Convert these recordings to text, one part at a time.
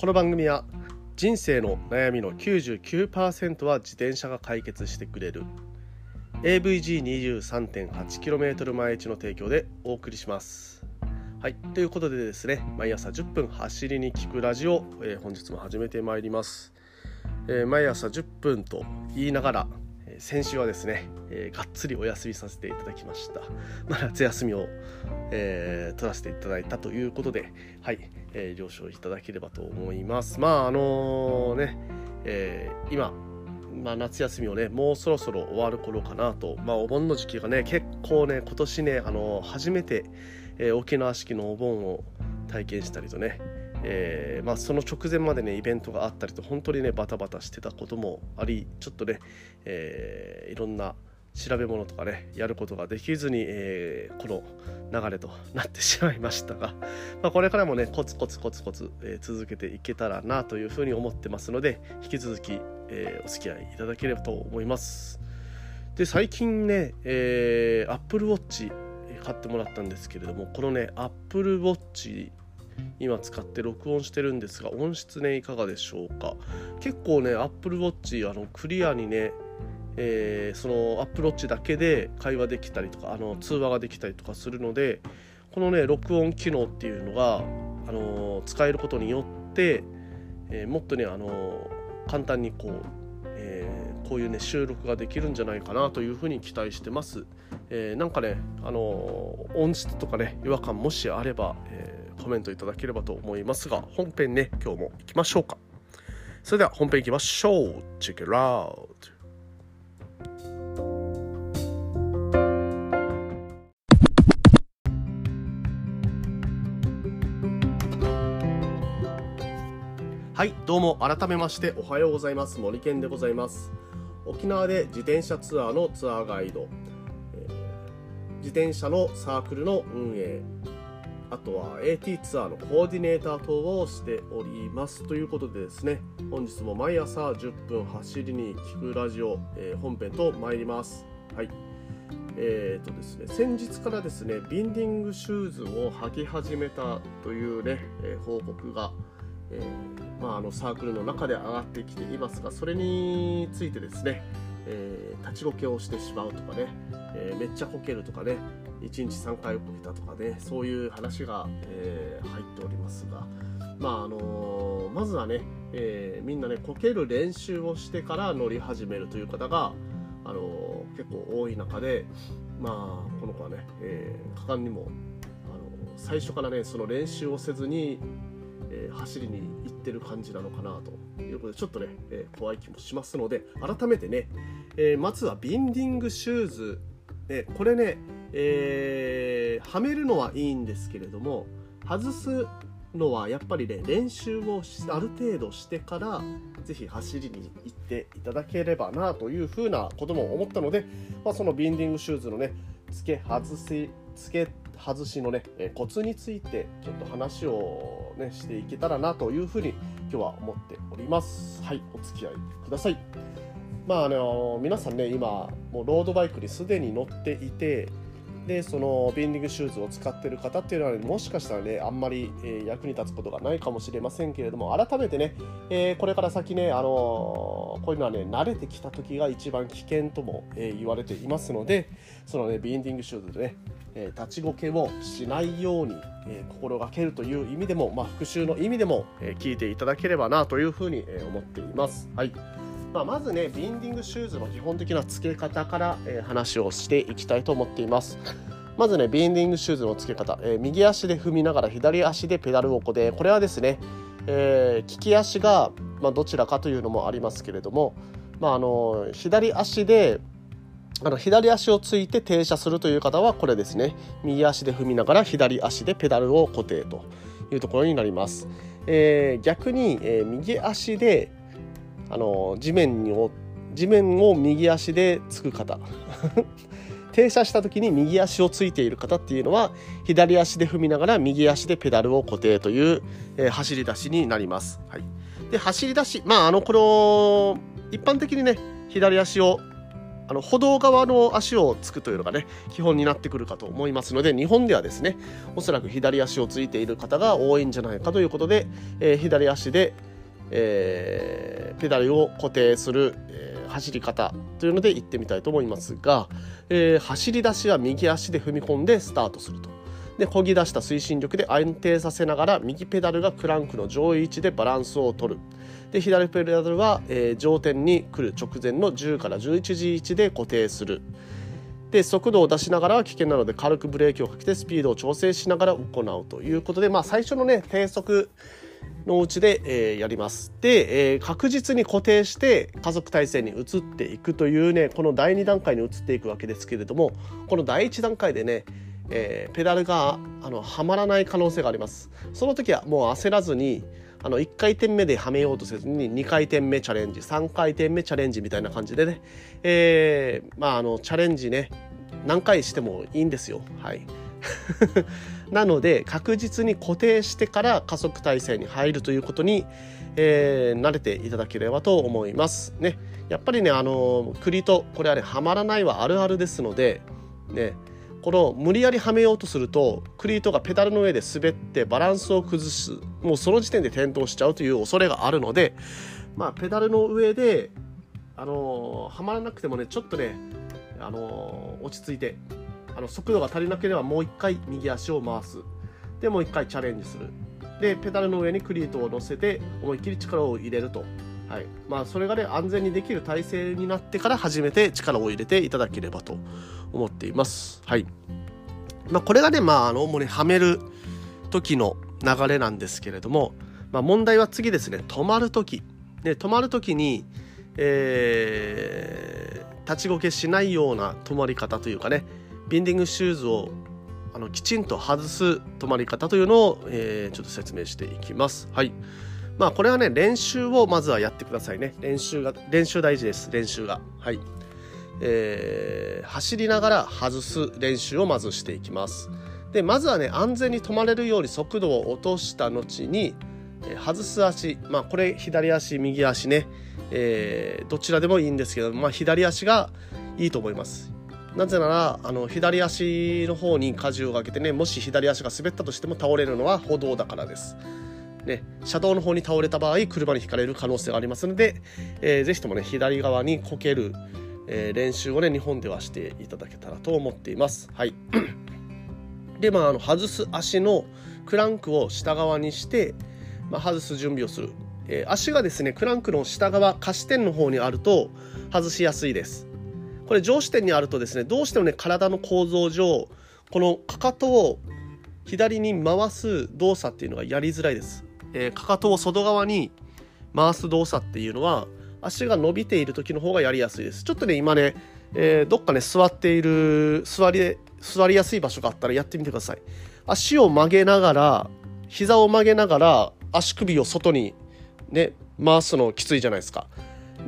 この番組は人生の悩みの99%は自転車が解決してくれる。AVG23.8km 毎日の提供でお送りします。はいということでですね毎朝10分走りに聞くラジオ、えー本日も始めてまいります、えー毎朝10分と言いながらえー先週はですね、えーがっつりお休みさせていただきました、まあ、夏休みを、えー取らせていただいたということではい、えー了承いただければと思います。まああのね、えー今まあ、夏休みをねもうそろそろ終わる頃かなと、まあ、お盆の時期がね結構ね今年ねあの初めて、えー沖縄式のお盆を体験したりとね、えーまあ、その直前までねイベントがあったりと本当にねバタバタしてたこともありちょっとね、えーいろんな調べ物とかねやることができずに、えーこの流れとなってしまいましたが、まあ、これからもねコツコツコツコツ、えー続けていけたらなというふうに思ってますので引き続き、えーお付き合いいただければと思います。で最近ね、えー、Apple Watch 買ってもらったんですけれどもこのね Apple Watch 今使って録音してるんですが音質ねいかがでしょうか。結構ね Apple Watch あのクリアにねえーその Apple Watch だけで会話できたりとかあの通話ができたりとかするのでこのね録音機能っていうのが、あの使えることによって、えーもっとね、あの簡単にこう、えーこういうね収録ができるんじゃないかなというふうに期待してます、えーなんかね、あの音質とかね違和感もしあれば、えーコメントいただければと思いますが本編ね今日も行きましょうか。それでは本編行きましょう。Check it out はいどうも改めましておはようございます。森健でございます。沖縄で自転車ツアーのツアーガイド、えー自転車のサークルの運営。あとは AT ツアーのコーディネーター等をしております。ということでですね本日も毎朝10分走りに聞くラジオ、えー本編と参ります。はい。えーとですね、先日からですねビンディングシューズを履き始めたというね、えー報告が、えーまあ、あのサークルの中で上がってきていますがそれについてですね、えー立ちこけをしてしまうとかね、えーめっちゃこけるとかね1日3回こけたとかねそういう話が、え入っておりますがまああのまずはね、えみんなねこける練習をしてから乗り始めるという方が、あの結構多い中でまあこの子はね、え果敢にも、あの最初からねその練習をせずに、走りに行ってる感じなのかなということでちょっとね、えー怖い気もしますので改めてね、えーまずはビンディングシューズ、ね、これね、えはめるのはいいんですけれども外すのはやっぱりね練習をある程度してからぜひ走りに行っていただければなというふうなことも思ったので、まあ、そのビンディングシューズのね付け外し付け外しのねえーコツについてちょっと話をねしていけたらなというふうに今日は思っております。はいお付き合いください。まああの皆さんね今もうロードバイクにすでに乗っていてでそのビンディングシューズを使っている方っていうのは、もしかしたらねあんまり、え役に立つことがないかもしれませんけれども改めてね、えーこれから先ね、あのーこういうのはね慣れてきた時が一番危険とも、えー言われていますのでそのねビンディングシューズでね、え立ちこけをしないように、え心がけるという意味でも、まあ、復習の意味でも、え聞いていただければなというふうに、え思っています。はいまあ、まずねビンディングシューズの基本的な付け方から、えー話をしていきたいと思っています。まずねビンディングシューズの付け方、えー右足で踏みながら左足でペダルをこでこれはですね、えー利き足が、まあ、どちらかというのもありますけれども、まあ、あの左足であの左足をついて停車するという方はこれですね。右足で踏みながら左足でペダルを固定というところになります、えー逆に、えー右足であの地面にを地面を右足でつく方 停車した時に右足をついている方っていうのは左足で踏みながら右足でペダルを固定という、えー走り出しになります。はい、で走り出しまああのこの一般的にね左足をあの歩道側の足をつくというのがね基本になってくるかと思いますので日本ではですねおそらく左足をついている方が多いんじゃないかということで、えー、左足で、えー、ペダルを固定する、えー、走り方というので行ってみたいと思いますが、えー、走り出しは右足で踏み込んでスタートすると。で漕ぎ出した推進力で安定させながら右ペダルがクランクの上位位置でバランスを取るで左ペダルは、えー、上点に来る直前の10から11時位置で固定するで速度を出しながら危険なので軽くブレーキをかけてスピードを調整しながら行うということで、まあ、最初のね低速のうちで、えー、やります。で、えー、確実に固定して加速体制に移っていくというねこの第2段階に移っていくわけですけれどもこの第1段階でねえー、ペダルがあのはまらない可能性があります。その時はもう焦らずにあの1回転目ではめようとせずに2回転目チャレンジ3回転目チャレンジみたいな感じでね、えー、まああのチャレンジね何回してもいいんですよ。はい。なので確実に固定してから加速体制に入るということに、えー、慣れていただければと思います。ね。やっぱりねあのクリートこれはねはまらないはあるあるですのでね。この無理やりはめようとするとクリートがペダルの上で滑ってバランスを崩すもうその時点で転倒しちゃうという恐れがあるのでまあペダルの上であの、はまらなくてもねちょっとねあの、落ち着いてあの速度が足りなければもう一回右足を回す。でもう一回チャレンジする。でペダルの上にクリートを乗せて思いっきり力を入れると。はい。まあ、それがね安全にできる体制になってから初めて力を入れていただければと思っています。はい。まあ、これがね、まあ、あの主にはめる時の流れなんですけれども、まあ、問題は次ですね止まる時、ね、止まる時に、えー、立ちこけしないような止まり方というかねビンディングシューズをあのきちんと外す止まり方というのを、えー、ちょっと説明していきます。はい。まあこれはね練習をまずはやってくださいね。練習が練習大事です。練習が。はい。えー、走りながら外す練習をまずしていきます。でまずはね安全に止まれるように速度を落とした後に、えー、外す足。まあこれ左足右足ね、えー、どちらでもいいんですけど、まあ、左足がいいと思います。なぜならあの左足の方に荷重をかけてねもし左足が滑ったとしても倒れるのは歩道だからですね、車道の方に倒れた場合車にひかれる可能性がありますので、えー、ぜひともね左側にこける、えー、練習をね日本ではしていただけたらと思っています。はい、でまああの外す足のクランクを下側にして、まあ、外す準備をする、えー、足がですねクランクの下側下支点の方にあると外しやすいです。これ上支点にあるとですねどうしてもね体の構造上このかかとを左に回す動作っていうのがやりづらいです。えー、かかとを外側に回す動作っていうのは足が伸びている時の方がやりやすいです。ちょっとね今ね、えー、どっかね座っている座り座りやすい場所があったらやってみてください。足を曲げながら膝を曲げながら足首を外にね回すのきついじゃないですか。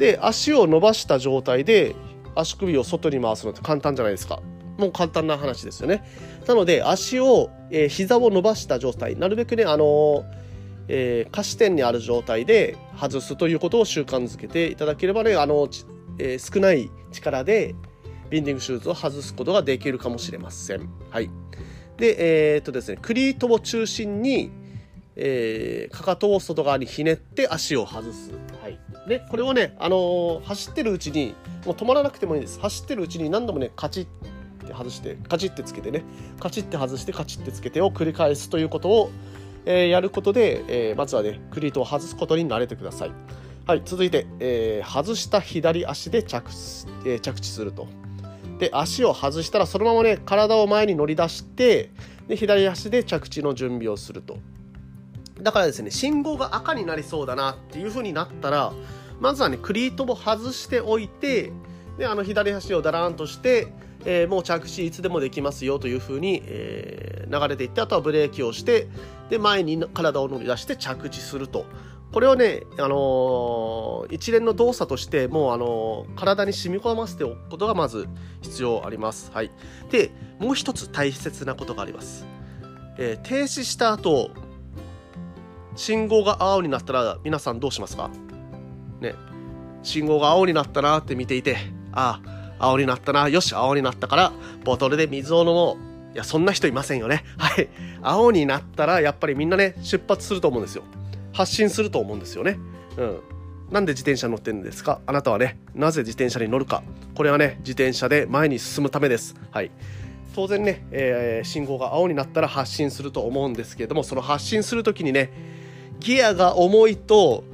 で足を伸ばした状態で足首を外に回すのって簡単じゃないですかもう簡単な話ですよねなので足を、えー、膝を伸ばした状態なるべくねあのーえー、下視点にある状態で外すということを習慣づけていただければねあの、えー、少ない力でビンディングシューズを外すことができるかもしれません。はい、で、えー、っとですね、クリートを中心に、えー、かかとを外側にひねって足を外す。はい、でこれをね、あのー、走ってるうちにもう止まらなくてもいいです。走ってるうちに何度もねカチッって外してカチッてつけてねカチッて外してカチッてつけてを繰り返すということをえー、やることで、えー、まずはね、クリートを外すことに慣れてください。はい、続いて、えー、外した左足で着,、えー、着地すると。で、足を外したら、そのままね、体を前に乗り出して、で左足で着地の準備をすると。だからですね、信号が赤になりそうだなっていう風になったら、まずはね、クリートを外しておいて、で、あの左足をだらーんとして、えー、もう着地いつでもできますよというふうに、えー、流れていってあとはブレーキをしてで前に体を乗り出して着地するとこれをね、あのー、一連の動作としてもう、あのー、体に染み込ませておくことがまず必要あります。はい、でもう一つ大切なことがあります。えー、停止した後信号が青になったら皆さんどうしますか？ね信号が青になったなって見ていてああ青になったな。よし、青になったから、ボトルで水を飲もう。いや、そんな人いませんよね。はい。青になったら、やっぱりみんなね、出発すると思うんですよ。発信すると思うんですよね。うん。なんで自転車乗ってるんですか？あなたはね、なぜ自転車に乗るか。これはね、自転車で前に進むためです。はい。当然ね、えー、信号が青になったら発進すると思うんですけれども、その発進するときにね、ギアが重いと、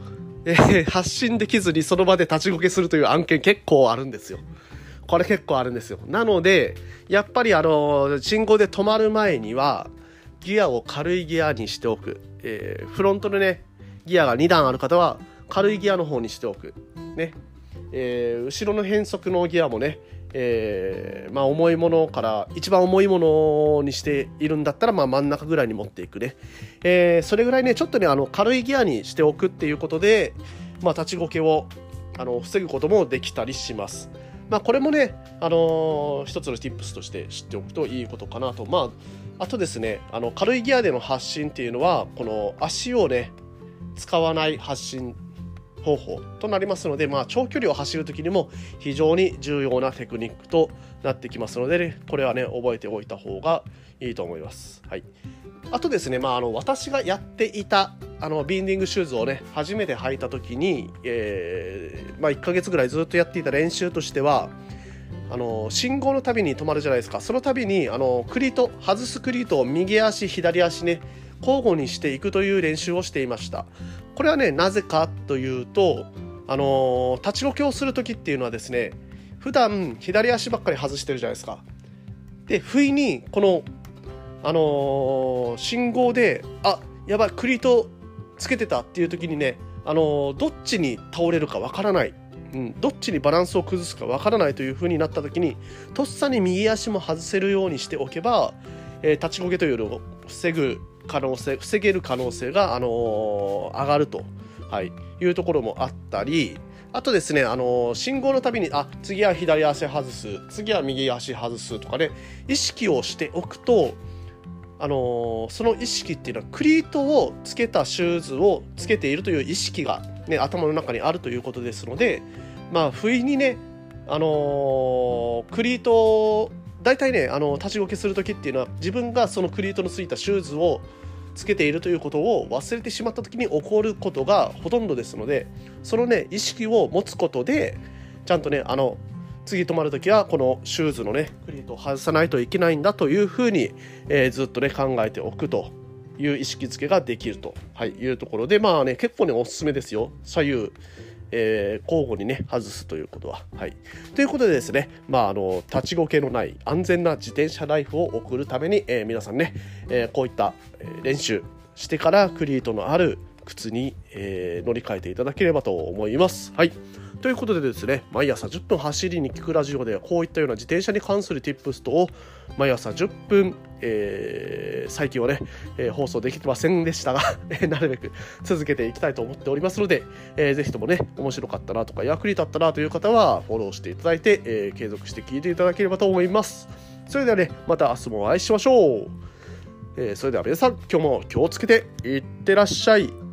えー、発進できずにその場で立ちこけするという案件結構あるんですよ。これ結構あるんですよ。なので、やっぱりあの、信号で止まる前には、ギアを軽いギアにしておく。えー、フロントのね、ギアが2段ある方は、軽いギアの方にしておく。ね。えー、後ろの変速のギアもね、えー、まあ重いものから一番重いものにしているんだったら、まあ真ん中ぐらいに持っていくね。えー、それぐらいね、ちょっとね、あの、軽いギアにしておくっていうことで、まあ立ちこけを、あの、防ぐこともできたりします。まあこれもね、あのー、一つの tips として知っておくといいことかなと。まあ、あとですね、あの、軽いギアでの発進っていうのは、この足をね、使わない発進方法となりますので、まあ、長距離を走る時にも非常に重要なテクニックとなってきますので、ね、これはね覚えておいた方がいいと思います。はい、あとですね、まあ、あの私がやっていたあのビンディングシューズをね初めて履いた時に、えーまあ、1ヶ月ぐらいずっとやっていた練習としてはあの信号のたびに止まるじゃないですか。その度にあのクリート外すクリートを右足左足ね交互にしていくという練習をしていました。これはねなぜかというとあのー、立ちこけをする時っていうのはですね普段左足ばっかり外してるじゃないですか。で不意にこのあのー、信号であやばいクリートつけてたっていう時にねあのー、どっちに倒れるかわからない。うん、どっちにバランスを崩すかわからないという風になった時にとっさに右足も外せるようにしておけば、えー、立ちこけというのを防ぐ可能性防げる可能性が、あの、上がると、はい、いうところもあったりあとですね、あの、信号のたびにあ次は左足外す次は右足外すとかね意識をしておくとあの、その意識っていうのはクリートをつけたシューズをつけているという意識が、ね、頭の中にあるということですので、まあ、不意にね、あのー、クリート大体ねあの立ちこけする時っていうのは自分がそのクリートのついたシューズをつけているということを忘れてしまった時に起こることがほとんどですのでそのね意識を持つことでちゃんとねあの次止まる時はこのシューズのねクリートを外さないといけないんだというふうに、えー、ずっとね考えておくという意識づけができると、はい、いうところでまあね結構ねおすすめですよ。左右えー、交互にね、外すということは。はい。ということでですね、まあ、あの、立ちこけのない安全な自転車ライフを送るために、えー、皆さんね、えー、こういった、練習してからクリートのある靴に、え乗り換えていただければと思います。はい。ということでですね、毎朝10分走りに聞くラジオではこういったような自転車に関する tips とを毎朝10分、えー、最近はね、えー、放送できてませんでしたが なるべく続けていきたいと思っておりますので、えー、ぜひともね、面白かったなとか役に立ったなという方はフォローしていただいて、えー、継続して聞いていただければと思います。それではね、また明日もお会いしましょう。えー、それでは皆さん、今日も気をつけていってらっしゃい。